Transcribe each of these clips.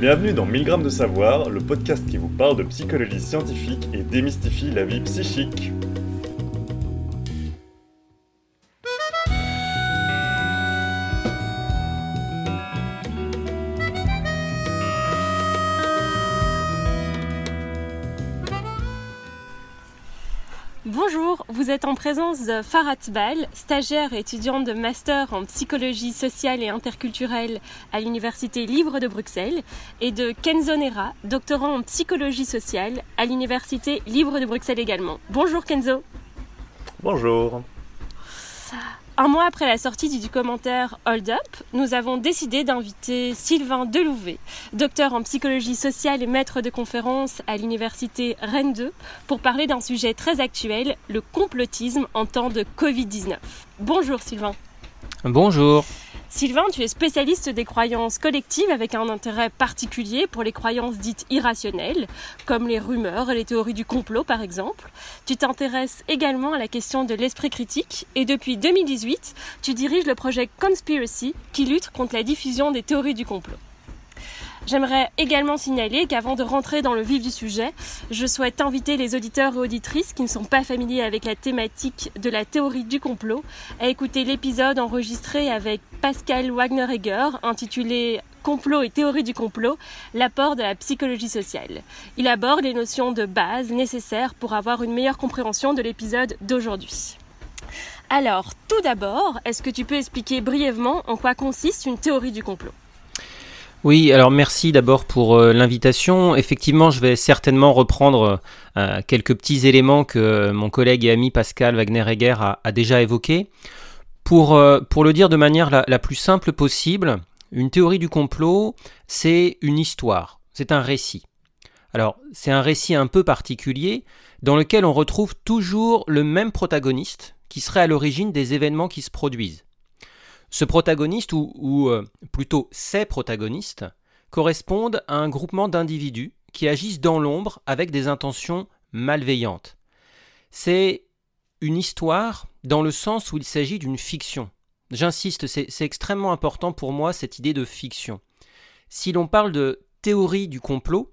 Bienvenue dans 1000 grammes de savoir, le podcast qui vous parle de psychologie scientifique et démystifie la vie psychique. Présence de Farhat Bal, stagiaire et étudiante de master en psychologie sociale et interculturelle à l'Université libre de Bruxelles, et de Kenzo Nera, doctorant en psychologie sociale à l'Université libre de Bruxelles également. Bonjour Kenzo. Bonjour. Un mois après la sortie du documentaire Hold Up, nous avons décidé d'inviter Sylvain Delouvet, docteur en psychologie sociale et maître de conférence à l'université Rennes 2, pour parler d'un sujet très actuel, le complotisme en temps de Covid-19. Bonjour Sylvain. Bonjour. Sylvain, tu es spécialiste des croyances collectives avec un intérêt particulier pour les croyances dites irrationnelles, comme les rumeurs et les théories du complot par exemple. Tu t'intéresses également à la question de l'esprit critique et depuis 2018, tu diriges le projet Conspiracy qui lutte contre la diffusion des théories du complot. J'aimerais également signaler qu'avant de rentrer dans le vif du sujet, je souhaite inviter les auditeurs et auditrices qui ne sont pas familiers avec la thématique de la théorie du complot à écouter l'épisode enregistré avec Pascal Wagner-Egger intitulé Complot et théorie du complot, l'apport de la psychologie sociale. Il aborde les notions de base nécessaires pour avoir une meilleure compréhension de l'épisode d'aujourd'hui. Alors, tout d'abord, est-ce que tu peux expliquer brièvement en quoi consiste une théorie du complot? Oui, alors merci d'abord pour euh, l'invitation. Effectivement, je vais certainement reprendre euh, quelques petits éléments que mon collègue et ami Pascal Wagner-Egger a, déjà évoqués. Pour, euh, le dire de manière la plus simple possible, une théorie du complot, c'est une histoire, c'est un récit. Alors, c'est un récit un peu particulier dans lequel on retrouve toujours le même protagoniste qui serait à l'origine des événements qui se produisent. Ce protagoniste, ou, euh, plutôt ces protagonistes, correspondent à un groupement d'individus qui agissent dans l'ombre avec des intentions malveillantes. C'est une histoire dans le sens où il s'agit d'une fiction. J'insiste, c'est extrêmement important pour moi cette idée de fiction. Si l'on parle de théorie du complot,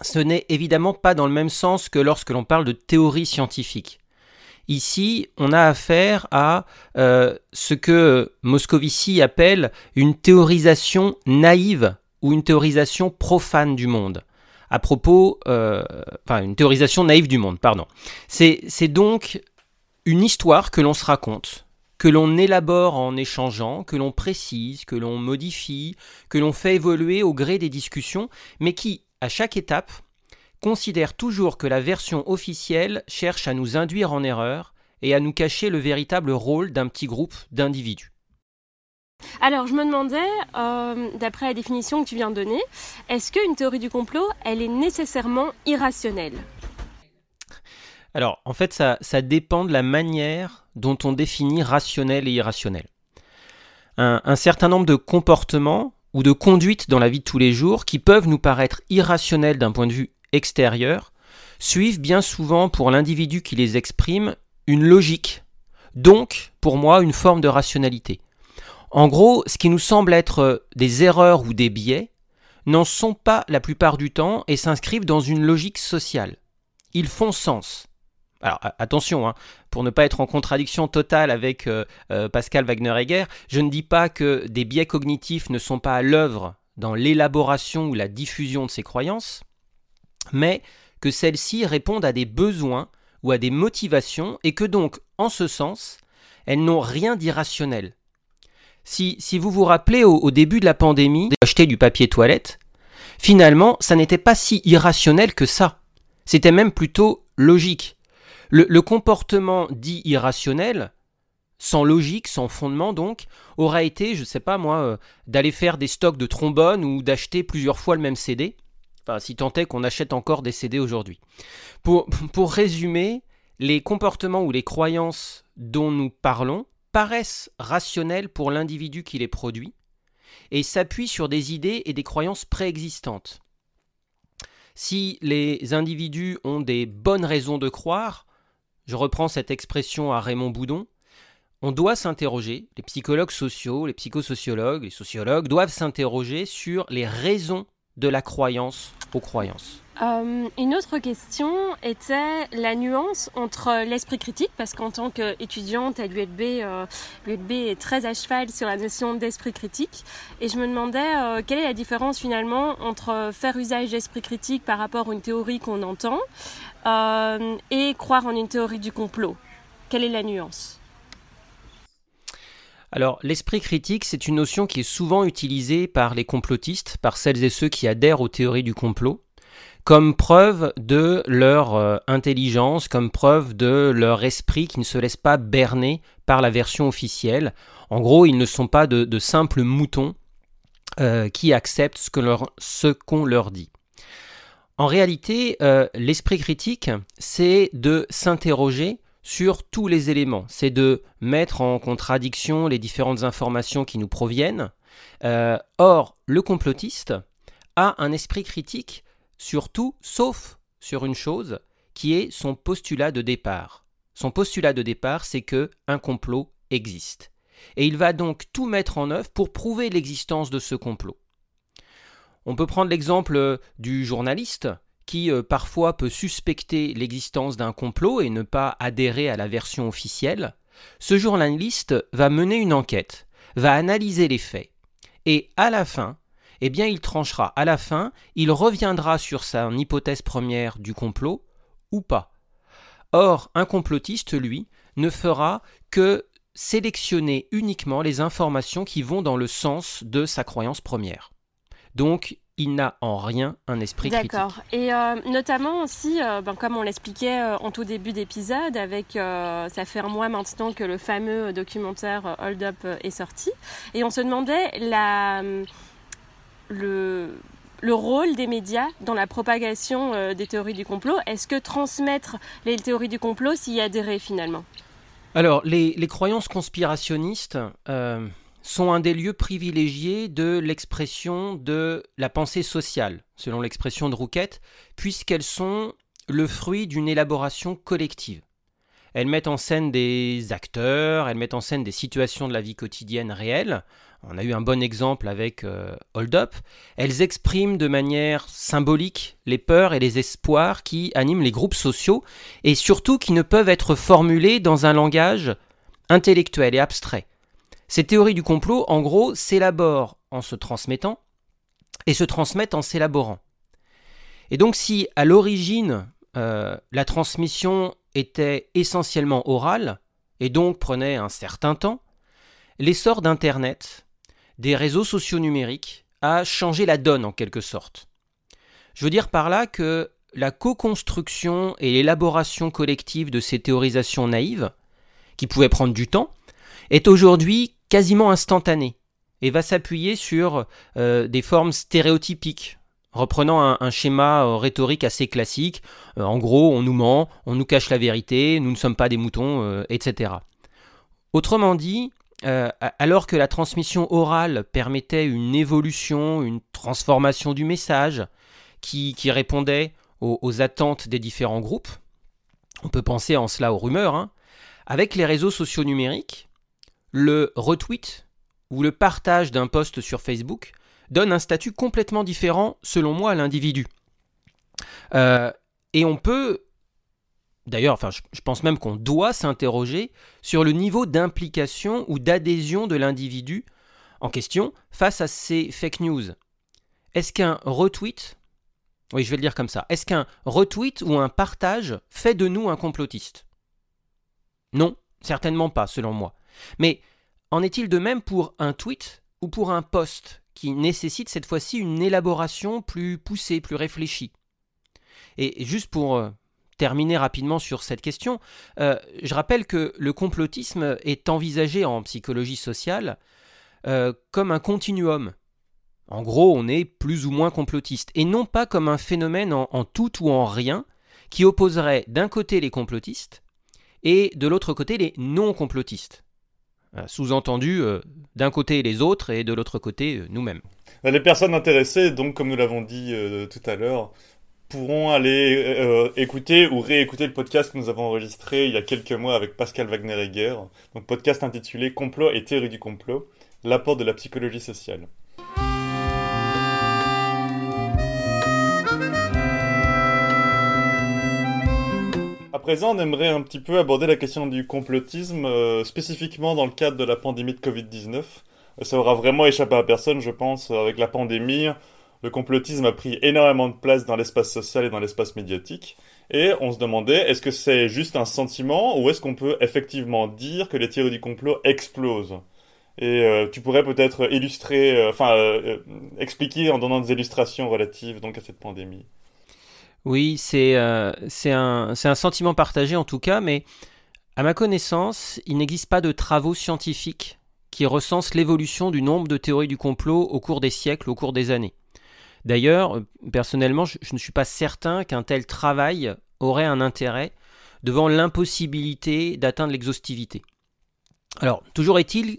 ce n'est évidemment pas dans le même sens que lorsque l'on parle de théorie scientifique. Ici, on a affaire à euh, ce que Moscovici appelle une théorisation naïve ou une théorisation profane du monde. À propos, euh, naïve du monde, pardon. C'est donc une histoire que l'on se raconte, que l'on élabore en échangeant, que l'on précise, que l'on modifie, que l'on fait évoluer au gré des discussions, mais qui, à chaque étape, considère toujours que la version officielle cherche à nous induire en erreur et à nous cacher le véritable rôle d'un petit groupe d'individus. Alors, je me demandais, euh, d'après la définition que tu viens de donner, est-ce qu'une théorie du complot, elle est nécessairement irrationnelle? Alors, en fait, ça, ça, dépend de la manière dont on définit rationnel et irrationnel. Un, un certain nombre de comportements ou de conduites dans la vie de tous les jours qui peuvent nous paraître irrationnels d'un point de vue extérieur suivent bien souvent pour l'individu qui les exprime une logique, donc pour moi une forme de rationalité. En gros, ce qui nous semble être des erreurs ou des biais n'en sont pas la plupart du temps et s'inscrivent dans une logique sociale. Ils font sens. Alors attention, hein, pour ne pas être en contradiction totale avec euh, euh, Pascal Wagner-Egger, je ne dis pas que des biais cognitifs ne sont pas à l'œuvre dans l'élaboration ou la diffusion de ces croyances, mais que celles-ci répondent à des besoins ou à des motivations et que donc, en ce sens, elles n'ont rien d'irrationnel. Si, si, vous vous rappelez au, début de la pandémie, d'acheter du papier toilette, finalement, ça n'était pas si irrationnel que ça. C'était même plutôt logique. Le, comportement dit irrationnel, sans logique, sans fondement donc, aurait été, je ne sais pas moi, euh, d'aller faire des stocks de trombones ou d'acheter plusieurs fois le même CD. Si tant est qu'on achète encore des CD aujourd'hui. Pour, pour résumer, les comportements ou les croyances dont nous parlons paraissent rationnels pour l'individu qui les produit et s'appuient sur des idées et des croyances préexistantes. Si les individus ont des bonnes raisons de croire, je reprends cette expression à Raymond Boudon, on doit s'interroger, les psychologues sociaux, les psychosociologues, les sociologues doivent s'interroger sur les raisons de la croyance aux croyances. Euh, une autre question était la nuance entre l'esprit critique, parce qu'en tant qu'étudiante à l'ULB, euh, l'ULB est très à cheval sur la notion d'esprit critique, et je me demandais euh, quelle est la différence finalement entre faire usage d'esprit critique par rapport à une théorie qu'on entend et croire en une théorie du complot? Quelle est la nuance? Alors, l'esprit critique, c'est une notion qui est souvent utilisée par les complotistes, par celles et ceux qui adhèrent aux théories du complot comme preuve de leur euh, intelligence, comme preuve de leur esprit qui ne se laisse pas berner par la version officielle. En gros, ils ne sont pas de, simples moutons euh, qui acceptent ce qu'on leur, dit. En réalité, euh, l'esprit critique, c'est de s'interroger sur tous les éléments, c'est de mettre en contradiction les différentes informations qui nous proviennent. or, le complotiste a un esprit critique Surtout, sauf sur une chose, qui est son postulat de départ. Son postulat de départ, c'est que un complot existe. Et il va donc tout mettre en œuvre pour prouver l'existence de ce complot. On peut prendre l'exemple euh, du journaliste qui euh, parfois peut suspecter l'existence d'un complot et ne pas adhérer à la version officielle. Ce journaliste va mener une enquête, va analyser les faits, et à la fin, eh bien il tranchera à la fin, il reviendra sur sa hypothèse première du complot ou pas. Or, un complotiste, lui, ne fera que sélectionner uniquement les informations qui vont dans le sens de sa croyance première. Donc, il n'a en rien un esprit critique. D'accord. Et euh, notamment aussi, euh, ben, comme on l'expliquait euh, en tout début d'épisode, avec ça fait un mois maintenant que le fameux documentaire Hold Up est sorti, et on se demandait la le, le rôle des médias dans la propagation des théories du complot. Est-ce que transmettre les théories du complot, s'y adhérer finalement? Alors, les, croyances conspirationnistes sont un des lieux privilégiés de l'expression de la pensée sociale, selon l'expression de Rouquette, puisqu'elles sont le fruit d'une élaboration collective. Elles mettent en scène des acteurs, elles mettent en scène des situations de la vie quotidienne réelle, on a eu un bon exemple avec euh, Hold Up, elles expriment de manière symbolique les peurs et les espoirs qui animent les groupes sociaux et surtout qui ne peuvent être formulés dans un langage intellectuel et abstrait. Ces théories du complot, en gros, s'élaborent en se transmettant et se transmettent en s'élaborant. Et donc si à l'origine euh, la transmission était essentiellement orale et donc prenait un certain temps, l'essor d'Internet des réseaux sociaux numériques a changé la donne en quelque sorte. Je veux dire par là que la co-construction et l'élaboration collective de ces théorisations naïves, qui pouvaient prendre du temps, est aujourd'hui quasiment instantanée et va s'appuyer sur euh, des formes stéréotypiques, reprenant un, schéma euh, rhétorique assez classique. Euh, en gros, on nous ment, on nous cache la vérité, nous ne sommes pas des moutons, etc. Autrement dit, alors que la transmission orale permettait une évolution, une transformation du message qui, répondait aux, attentes des différents groupes, on peut penser en cela aux rumeurs, hein, avec les réseaux sociaux numériques, le retweet ou le partage d'un post sur Facebook donne un statut complètement différent, selon moi, à l'individu. Euh, et on peut D'ailleurs, enfin, je pense même qu'on doit s'interroger sur le niveau d'implication ou d'adhésion de l'individu en question face à ces fake news. Est-ce qu'un retweet, oui, je vais le dire comme ça, est-ce qu'un retweet ou un partage fait de nous un complotiste? Non, certainement pas, selon moi. Mais en est-il de même pour un tweet ou pour un post qui nécessite cette fois-ci une élaboration plus poussée, plus réfléchie? Et juste pour euh, terminer rapidement sur cette question, euh, je rappelle que le complotisme est envisagé en psychologie sociale euh, comme un continuum. En gros, on est plus ou moins complotiste, et non pas comme un phénomène en, tout ou en rien qui opposerait d'un côté les complotistes et de l'autre côté les non-complotistes. Euh, sous-entendu, d'un côté les autres et de l'autre côté nous-mêmes. Les personnes intéressées, donc comme nous l'avons dit tout à l'heure, pourront aller euh, écouter ou réécouter le podcast que nous avons enregistré il y a quelques mois avec Pascal Wagner-Egger, donc podcast intitulé Complot et théorie du complot, l'apport de la psychologie sociale. Présent, on aimerait un petit peu aborder la question du complotisme, euh, spécifiquement dans le cadre de la pandémie de Covid-19. Ça aura vraiment échappé à personne, je pense, avec la pandémie. Le complotisme a pris énormément de place dans l'espace social et dans l'espace médiatique. Et on se demandait, est-ce que c'est juste un sentiment ou est-ce qu'on peut effectivement dire que les théories du complot explosent? Et euh, tu pourrais peut-être illustrer, euh, enfin, expliquer en donnant des illustrations relatives donc à cette pandémie. Oui, c'est euh, un, un, sentiment partagé en tout cas, mais à ma connaissance, il n'existe pas de travaux scientifiques qui recensent l'évolution du nombre de théories du complot au cours des siècles, au cours des années. D'ailleurs, personnellement, je, ne suis pas certain qu'un tel travail aurait un intérêt devant l'impossibilité d'atteindre l'exhaustivité. Alors, toujours est-il,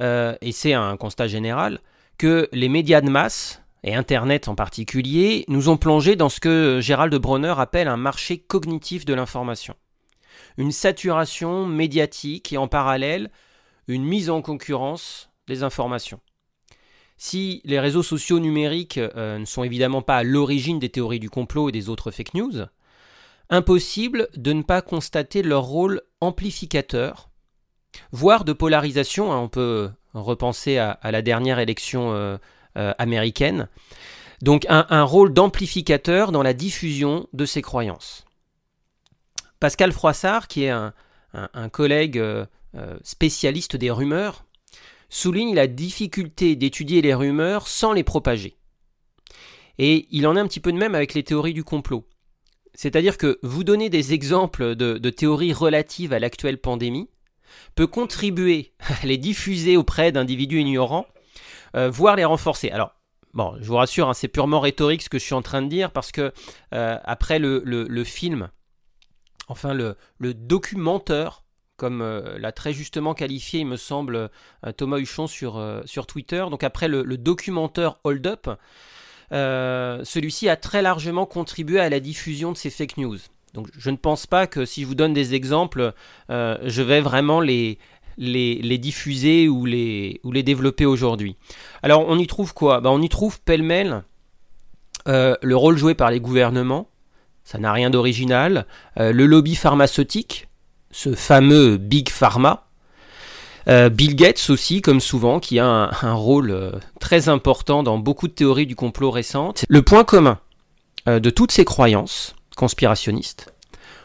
euh, et c'est un constat général, que les médias de masse, et Internet en particulier, nous ont plongé dans ce que Gérald Bronner appelle un marché cognitif de l'information. Une saturation médiatique et en parallèle une mise en concurrence des informations. Si les réseaux sociaux numériques euh, ne sont évidemment pas à l'origine des théories du complot et des autres fake news, impossible de ne pas constater leur rôle amplificateur, voire de polarisation. Hein, on peut repenser à, la dernière élection euh, américaine. Donc un, rôle d'amplificateur dans la diffusion de ces croyances. Pascal Froissart, qui est un, collègue euh, euh, spécialiste des rumeurs, souligne la difficulté d'étudier les rumeurs sans les propager. Et il en est un petit peu de même avec les théories du complot. C'est-à-dire que vous donner des exemples de, théories relatives à l'actuelle pandémie peut contribuer à les diffuser auprès d'individus ignorants euh, voire les renforcer. Alors, bon, je vous rassure, hein, c'est purement rhétorique ce que je suis en train de dire, parce que euh, après le, film, enfin le, documentaire, comme euh, l'a très justement qualifié, il me semble, Thomas Huchon sur, sur Twitter, donc après le, documentaire Hold Up, celui-ci a très largement contribué à la diffusion de ces fake news. Donc je ne pense pas que si je vous donne des exemples, je vais vraiment les, les, diffuser ou les, ou les développer aujourd'hui. Alors on y trouve quoi? Ben, On y trouve pêle-mêle euh, le rôle joué par les gouvernements, ça n'a rien d'original, euh, le lobby pharmaceutique, ce fameux Big Pharma, euh, Bill Gates aussi, comme souvent, qui a un, rôle très important dans beaucoup de théories du complot récentes. Le point commun de toutes ces croyances conspirationnistes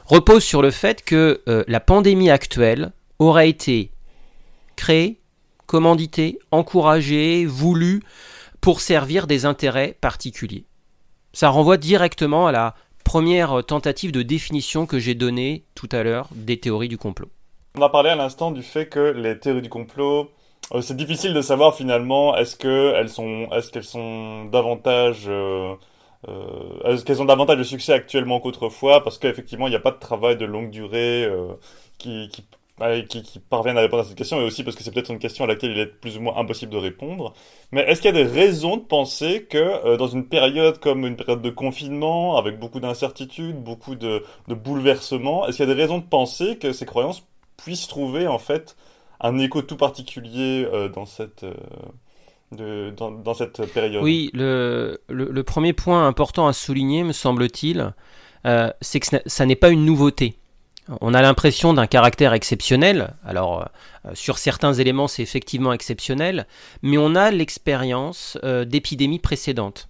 repose sur le fait que la pandémie actuelle aurait été créé, commandité, encouragé, voulu pour servir des intérêts particuliers. Ça renvoie directement à la première tentative de définition que j'ai donnée tout à l'heure des théories du complot. On a parlé à l'instant du fait que les théories du complot, euh, c'est difficile de savoir finalement est-ce qu'elles sont, est-ce sont davantage, euh, euh, est-ce qu'elles ont davantage de succès actuellement qu'autrefois? Parce qu'effectivement il n'y a pas de travail de longue durée qui qui, qui, parviennent à répondre à cette question, et aussi parce que c'est peut-être une question à laquelle il est plus ou moins impossible de répondre. Mais est-ce qu'il y a des raisons de penser que euh, dans une période comme une période de confinement, avec beaucoup d'incertitudes, beaucoup de, bouleversements, est-ce qu'il y a des raisons de penser que ces croyances puissent trouver en fait un écho tout particulier euh, dans cette... Euh, dans, cette période? Oui, le, le, premier point important à souligner, me semble-t-il, c'est que ça n'est pas une nouveauté. On a l'impression d'un caractère exceptionnel. Alors, euh, sur certains éléments, c'est effectivement exceptionnel, mais on a l'expérience euh, d'épidémies précédentes.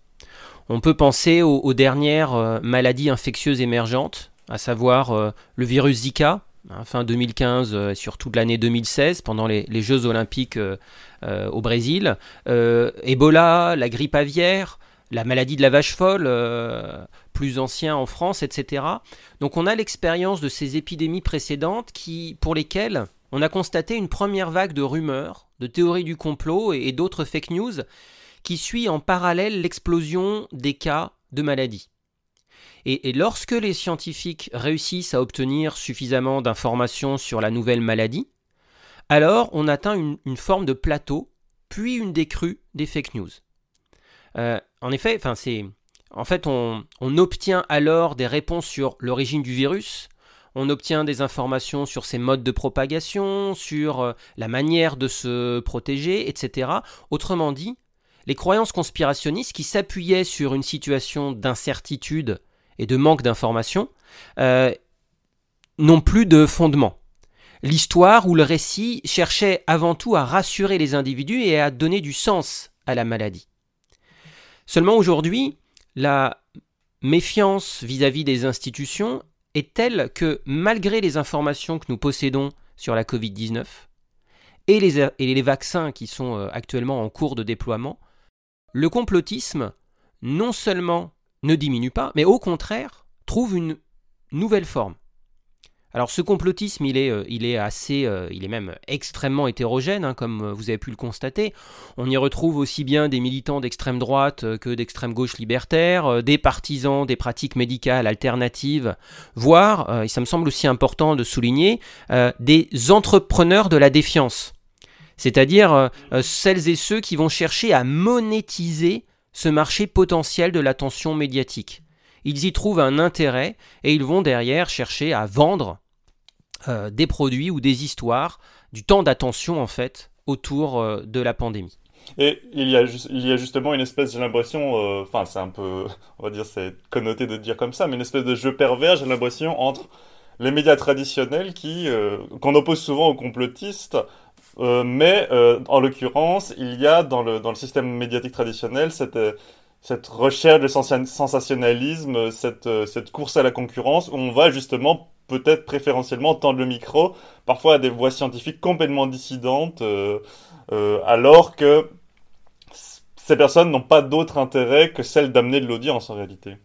On peut penser aux, dernières euh, maladies infectieuses émergentes, à savoir le virus Zika, hein, fin 2015 et surtout de l'année 2016, pendant les, Jeux olympiques au Brésil, Ebola, la grippe aviaire, la maladie de la vache folle, euh, plus ancien en France, etc. Donc on a l'expérience de ces épidémies précédentes qui, pour lesquelles on a constaté une première vague de rumeurs, de théories du complot et, d'autres fake news qui suit en parallèle l'explosion des cas de maladies. Et, lorsque les scientifiques réussissent à obtenir suffisamment d'informations sur la nouvelle maladie, alors on atteint une, forme de plateau, puis une décrue des fake news. Euh, en effet, c'est, en fait, on, obtient alors des réponses sur l'origine du virus, on obtient des informations sur ses modes de propagation, sur euh, la manière de se protéger, etc. Autrement dit, les croyances conspirationnistes qui s'appuyaient sur une situation d'incertitude et de manque d'information, euh, n'ont plus de fondement. L'histoire ou le récit cherchait avant tout à rassurer les individus et à donner du sens à la maladie. Seulement aujourd'hui, la méfiance vis-à-vis des institutions est telle que malgré les informations que nous possédons sur la Covid-19 et les, et les vaccins qui sont euh, actuellement en cours de déploiement, le complotisme non seulement ne diminue pas, mais au contraire trouve une nouvelle forme. Alors ce complotisme, il est, euh, assez, euh, il est même extrêmement hétérogène, hein, comme euh, vous avez pu le constater. On y retrouve aussi bien des militants d'extrême droite que d'extrême gauche libertaire, des partisans des pratiques médicales alternatives, voire, et ça me semble aussi important de souligner, des entrepreneurs de la défiance. C'est-à-dire celles et ceux qui vont chercher à monétiser ce marché potentiel de l'attention médiatique. Ils y trouvent un intérêt et ils vont derrière chercher à vendre euh, des produits ou des histoires, du temps d'attention en fait autour euh, de la pandémie. Et il y a, il y a justement une espèce, j'ai l'impression, euh, enfin c'est un peu, on va dire c'est connoté de dire comme ça, mais une espèce de jeu pervers, j'ai l'impression, entre les médias traditionnels qui qu'on oppose souvent aux complotistes, mais en l'occurrence, il y a dans le dans le système médiatique traditionnel cette cette recherche de sensationnalisme, cette cette course à la concurrence où on va justement peut-être préférentiellement tendre le micro, parfois à des voix scientifiques complètement dissidentes, euh, euh, alors que ces personnes n'ont pas d'autre intérêt que celle d'amener de l'audience en réalité.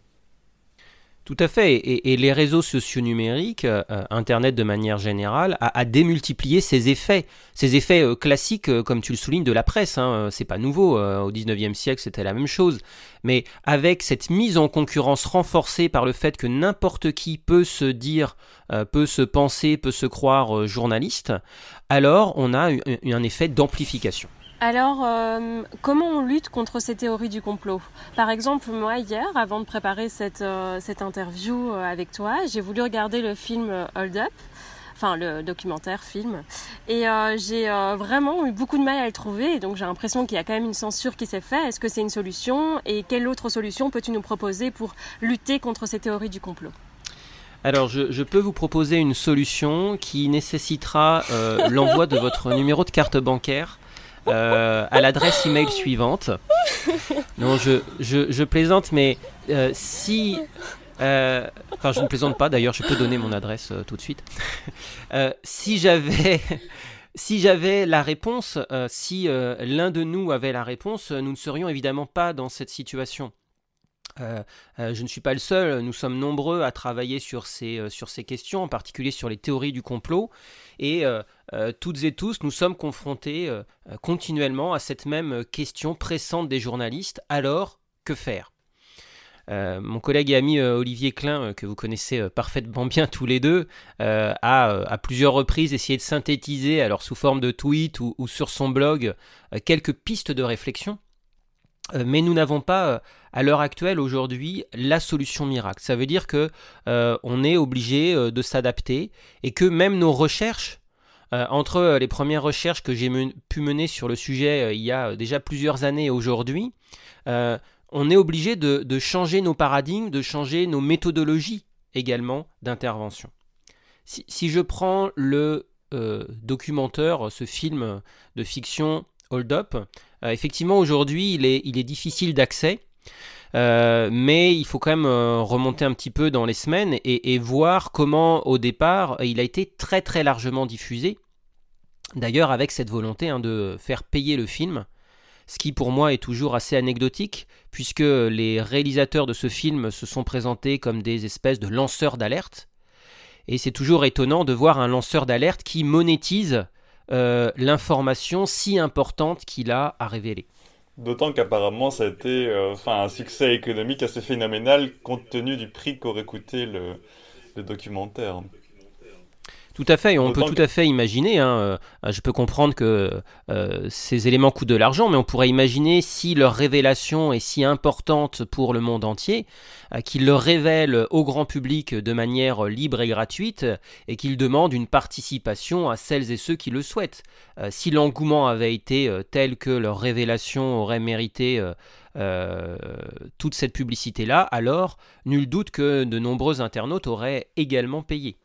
Tout à fait. Et, les réseaux sociaux numériques, euh, Internet de manière générale, a, démultiplié ces effets. Ces effets euh, classiques, euh, comme tu le soulignes, de la presse. Hein, c'est pas nouveau. au 19e siècle, c'était la même chose. Mais avec cette mise en concurrence renforcée par le fait que n'importe qui peut se dire, peut se penser, peut se croire journaliste, alors on a un effet d'amplification. Alors, euh, comment on lutte contre ces théories du complot? Par exemple, moi, hier, avant de préparer cette, euh, cette interview euh, avec toi, j'ai voulu regarder le film Hold Up, enfin le documentaire film, et j'ai vraiment eu beaucoup de mal à le trouver, donc j'ai l'impression qu'il y a quand même une censure qui s'est faite. Est-ce que c'est une solution? Et quelle autre solution peux-tu nous proposer pour lutter contre ces théories du complot? Alors, je, je, peux vous proposer une solution qui nécessitera l'envoi de votre numéro de carte bancaire euh, à l'adresse email suivante. Non, je, je, plaisante, mais euh, si. Euh, enfin, je ne plaisante pas d'ailleurs, je peux donner mon adresse tout de suite. si j'avais. Si la réponse, si l'un de nous avait la réponse, nous ne serions évidemment pas dans cette situation. Je ne suis pas le seul, nous sommes nombreux à travailler sur ces, sur ces questions, en particulier sur les théories du complot, et toutes et tous, nous sommes confrontés continuellement à cette même question pressante des journalistes, alors que faire? Mon collègue et ami Olivier Klein, que vous connaissez parfaitement bien tous les deux, a à plusieurs reprises essayé de synthétiser, alors sous forme de tweet ou sur son blog, quelques pistes de réflexion. Euh, mais nous n'avons pas, euh, à l'heure actuelle, aujourd'hui, la solution miracle. Ça veut dire que euh, on est obligé de s'adapter et que même nos recherches, entre les premières recherches que j'ai pu mener sur le sujet il y a déjà plusieurs années aujourd'hui, on est obligé de, changer nos paradigmes, de changer nos méthodologies également d'intervention. Si, je prends le documentaire, ce film de fiction Hold Up, euh, effectivement, aujourd'hui, il est difficile d'accès. Euh, mais il faut quand même euh, remonter un petit peu dans les semaines et, voir comment au départ il a été très très largement diffusé. D'ailleurs avec cette volonté hein, de faire payer le film, ce qui pour moi est toujours assez anecdotique puisque les réalisateurs de ce film se sont présentés comme des espèces de lanceurs d'alerte. Et c'est toujours étonnant de voir un lanceur d'alerte qui monétise euh, l'information si importante qu'il a à révéler. D'autant qu'apparemment ça a été euh, un succès économique assez phénoménal compte tenu du prix qu'aurait coûté le documentaire. Tout à fait, on peut tout à fait imaginer, hein, euh, je peux comprendre que euh, ces éléments coûtent de l'argent, mais on pourrait imaginer si leur révélation est si importante pour le monde entier, euh, qu'ils le révèlent au grand public de manière libre et gratuite, et qu'ils demandent une participation à celles et ceux qui le souhaitent. si l'engouement avait été tel que leur révélation aurait mérité toute cette publicité-là, alors nul doute que de nombreux internautes auraient également payé.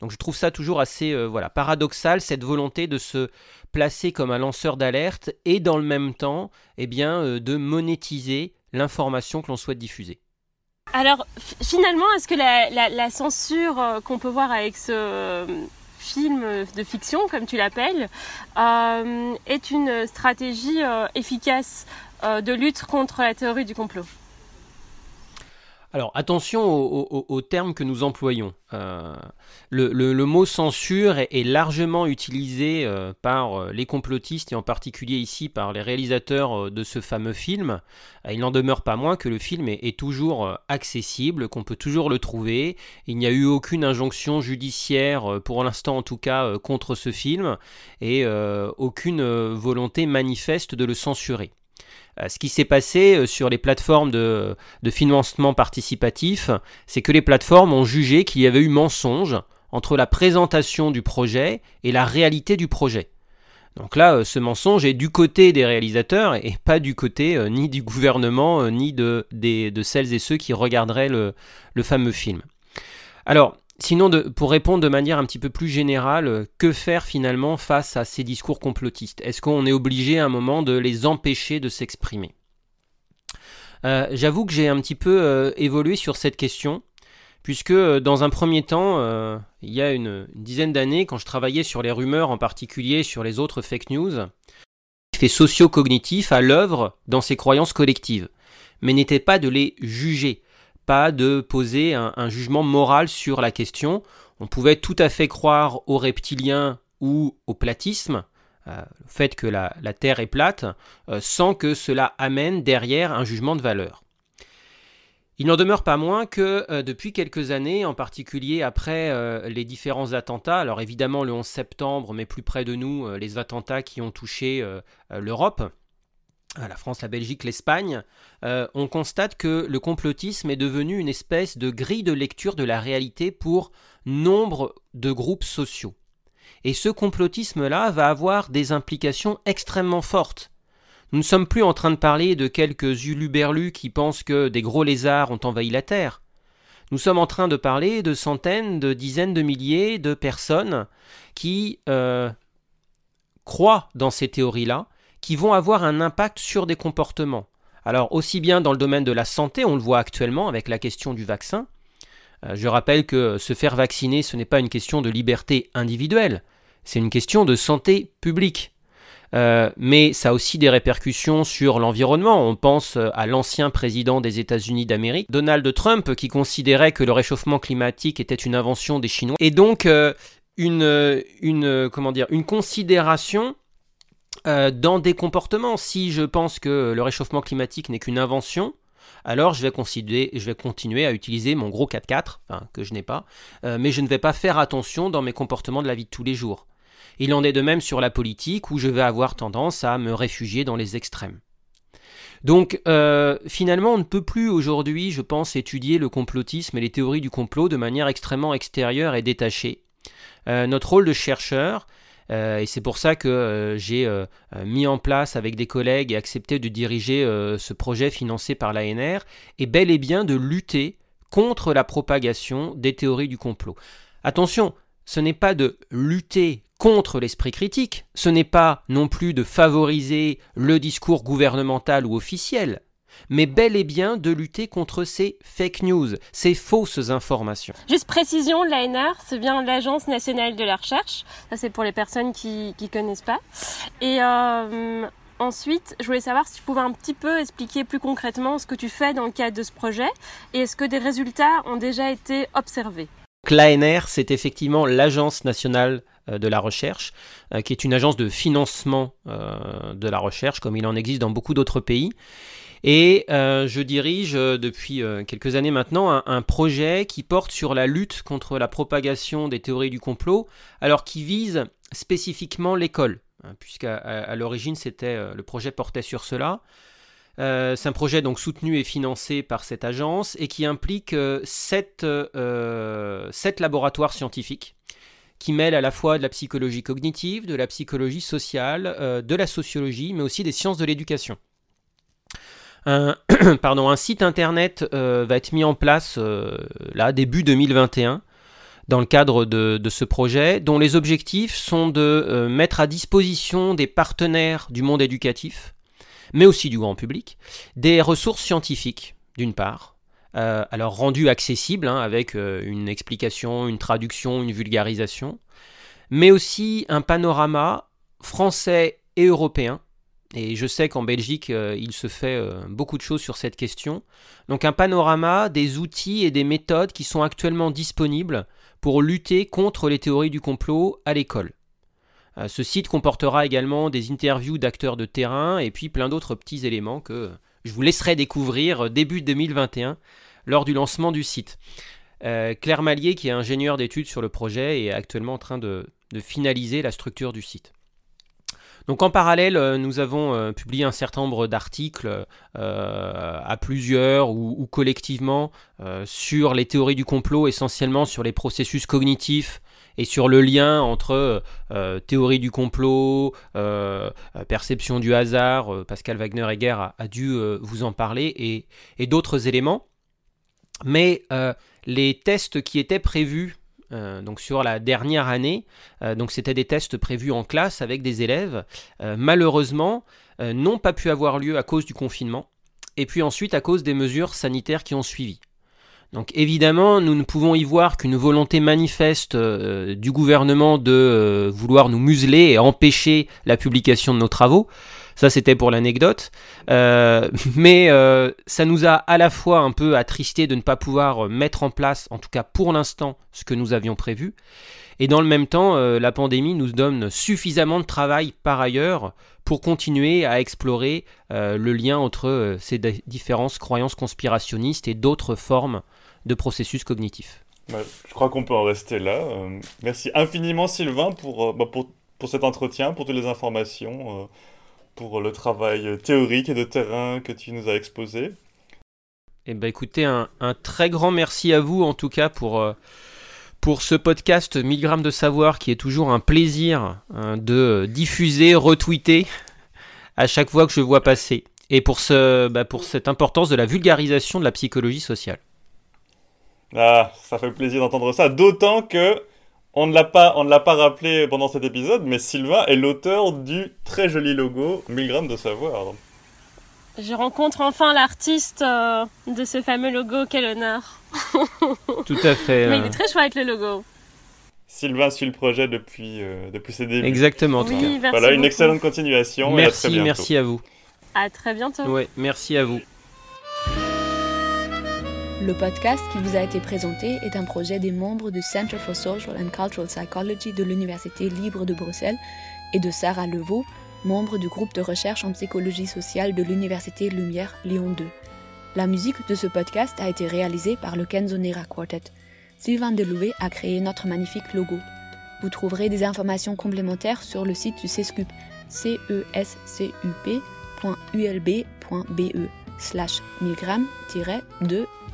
Donc je trouve ça toujours assez voilà, paradoxal, cette volonté de se placer comme un lanceur d'alerte et dans le même temps eh bien, de monétiser l'information que l'on souhaite diffuser. Alors finalement, est-ce que la, censure euh, qu'on peut voir avec ce euh, film de fiction, comme tu l'appelles, euh, est une stratégie efficace de lutte contre la théorie du complot? Alors attention aux, termes que nous employons. Euh, le, mot censure est, largement utilisé euh, par euh, les complotistes et en particulier ici par les réalisateurs de ce fameux film. il n'en demeure pas moins que le film est, toujours accessible, qu'on peut toujours le trouver. Il n'y a eu aucune injonction judiciaire, pour l'instant en tout cas, contre ce film et aucune volonté manifeste de le censurer. Euh, ce qui s'est passé euh, sur les plateformes de, financement participatif, c'est que les plateformes ont jugé qu'il y avait eu mensonge entre la présentation du projet et la réalité du projet. Donc là, euh, ce mensonge est du côté des réalisateurs et pas du côté ni du gouvernement ni de, celles et ceux qui regarderaient le, le fameux film. Alors, Sinon, pour répondre de manière un petit peu plus générale, euh, que faire finalement face à ces discours complotistes? Est-ce qu'on est obligé à un moment de les empêcher de s'exprimer? Euh, J'avoue que j'ai un petit peu euh, évolué sur cette question, puisque dans un premier temps, il y a une, dizaine d'années, quand je travaillais sur les rumeurs, en particulier sur les autres fake news, fait socio-cognitif à l'œuvre dans ces croyances collectives, mais n'était pas de les juger de poser un, jugement moral sur la question. On pouvait tout à fait croire aux reptiliens ou au platisme, euh, le fait que la, Terre est plate, euh, sans que cela amène derrière un jugement de valeur. Il n'en demeure pas moins que euh, depuis quelques années, en particulier après les différents attentats, alors évidemment le 11 septembre, mais plus près de nous, les attentats qui ont touché l'Europe, la France, la Belgique, l'Espagne, euh, on constate que le complotisme est devenu une espèce de grille de lecture de la réalité pour nombre de groupes sociaux. Et ce complotisme-là va avoir des implications extrêmement fortes. Nous ne sommes plus en train de parler de quelques uluberlus qui pensent que des gros lézards ont envahi la Terre. Nous sommes en train de parler de centaines, de dizaines de milliers de personnes qui euh, croient dans ces théories-là qui vont avoir un impact sur des comportements. Alors aussi bien dans le domaine de la santé, on le voit actuellement avec la question du vaccin. Euh, je rappelle que se faire vacciner, ce n'est pas une question de liberté individuelle, c'est une question de santé publique. Euh, mais ça a aussi des répercussions sur l'environnement. On pense à l'ancien président des États-Unis d'Amérique, Donald Trump, qui considérait que le réchauffement climatique était une invention des Chinois. Et donc euh, une considération euh, dans des comportements. Si je pense que le réchauffement climatique n'est qu'une invention, alors je vais, continuer à utiliser mon gros 4x4, que je n'ai pas, euh, mais je ne vais pas faire attention dans mes comportements de la vie de tous les jours. Il en est de même sur la politique, où je vais avoir tendance à me réfugier dans les extrêmes. Donc euh, finalement, on ne peut plus aujourd'hui, je pense, étudier le complotisme et les théories du complot de manière extrêmement extérieure et détachée. notre rôle de chercheur, et c'est pour ça que euh, j'ai euh, mis en place avec des collègues et accepté de diriger ce projet financé par l'ANR, et bel et bien de lutter contre la propagation des théories du complot. Attention, ce n'est pas de lutter contre l'esprit critique, ce n'est pas non plus de favoriser le discours gouvernemental ou officiel, mais bel et bien de lutter contre ces fake news, ces fausses informations. Juste précision, l'ANR, c'est bien l'Agence nationale de la recherche. Ça, c'est pour les personnes qui ne connaissent pas. Et euh, ensuite, je voulais savoir si tu pouvais un petit peu expliquer plus concrètement ce que tu fais dans le cadre de ce projet et est-ce que des résultats ont déjà été observés? L'ANR, c'est effectivement l'Agence nationale euh, de la recherche, euh, qui est une agence de financement de la recherche, comme il en existe dans beaucoup d'autres pays. Et euh, je dirige euh, depuis euh, quelques années maintenant un, projet qui porte sur la lutte contre la propagation des théories du complot, alors qui vise spécifiquement l'école, hein, puisqu'à l'origine c'était le projet portait sur cela. c'est un projet donc soutenu et financé par cette agence et qui implique sept laboratoires scientifiques qui mêlent à la fois de la psychologie cognitive, de la psychologie sociale, de la sociologie, mais aussi des sciences de l'éducation. Un, site internet euh, va être mis en place euh, là début 2021 dans le cadre de, ce projet, dont les objectifs sont de euh, mettre à disposition des partenaires du monde éducatif, mais aussi du grand public, des ressources scientifiques, d'une part, alors rendues accessibles, hein, avec une explication, une traduction, une vulgarisation, mais aussi un panorama français et européen. Et je sais qu'en Belgique, il se fait beaucoup de choses sur cette question. Donc un panorama des outils et des méthodes qui sont actuellement disponibles pour lutter contre les théories du complot à l'école. Euh, ce site comportera également des interviews d'acteurs de terrain et puis plein d'autres petits éléments que je vous laisserai découvrir début 2021 lors du lancement du site. Euh, Claire Mallier, qui est ingénieure d'études sur le projet, est actuellement en train de finaliser la structure du site. Donc en parallèle, euh, nous avons euh, publié un certain nombre d'articles euh, à plusieurs ou, collectivement sur les théories du complot, essentiellement sur les processus cognitifs et sur le lien entre théorie du complot, perception du hasard, Pascal Wagner-Egger a, a, dû vous en parler, et d'autres éléments. Mais les tests qui étaient prévus euh, donc sur la dernière année. Euh, donc c'était des tests prévus en classe avec des élèves. Euh, malheureusement, n'ont pas pu avoir lieu à cause du confinement. Et puis ensuite à cause des mesures sanitaires qui ont suivi. Donc évidemment, nous ne pouvons y voir qu'une volonté manifeste du gouvernement de vouloir nous museler et empêcher la publication de nos travaux. Ça, c'était pour l'anecdote. Euh, mais euh, ça nous a à la fois un peu attristé de ne pas pouvoir mettre en place, en tout cas pour l'instant, ce que nous avions prévu. Et dans le même temps, euh, la pandémie nous donne suffisamment de travail par ailleurs pour continuer à explorer le lien entre ces différentes croyances conspirationnistes et d'autres formes de processus cognitifs. je crois qu'on peut en rester là. merci infiniment Sylvain pour, bah, pour, pour, cet entretien, pour toutes les informations pour le travail théorique et de terrain que tu nous as exposé. Eh ben écoutez, un, très grand merci à vous en tout cas pour, euh, pour ce podcast 1000 grammes de savoir qui est toujours un plaisir hein, de diffuser, retweeter à chaque fois que je vois passer. Et pour, ce, bah, pour cette importance de la vulgarisation de la psychologie sociale. Ah, ça fait plaisir d'entendre ça, d'autant que on ne l'a pas, on ne l'a pas rappelé pendant cet épisode, mais Sylvain est l'auteur du très joli logo 1000 grammes de savoir. Je rencontre enfin l'artiste euh, de ce fameux logo, quel honneur. Tout à fait. Mais il est euh. très chouette le logo. Sylvain suit le projet depuis, euh, depuis ses débuts. Exactement. Oui, voilà, une excellente continuation. Merci, et à merci à vous. À très bientôt. Ouais, merci à vous. Le podcast qui vous a été présenté est un projet des membres du Center for Social and Cultural Psychology de l'Université libre de Bruxelles et de Sarah Levaux, membre du groupe de recherche en psychologie sociale de l'Université Lumière Lyon 2. La musique de ce podcast a été réalisée par le Kenzonera Quartet. Sylvain Deloué a créé notre magnifique logo. Vous trouverez des informations complémentaires sur le site du CESCUP, cescup.ulb.be slash 1000 2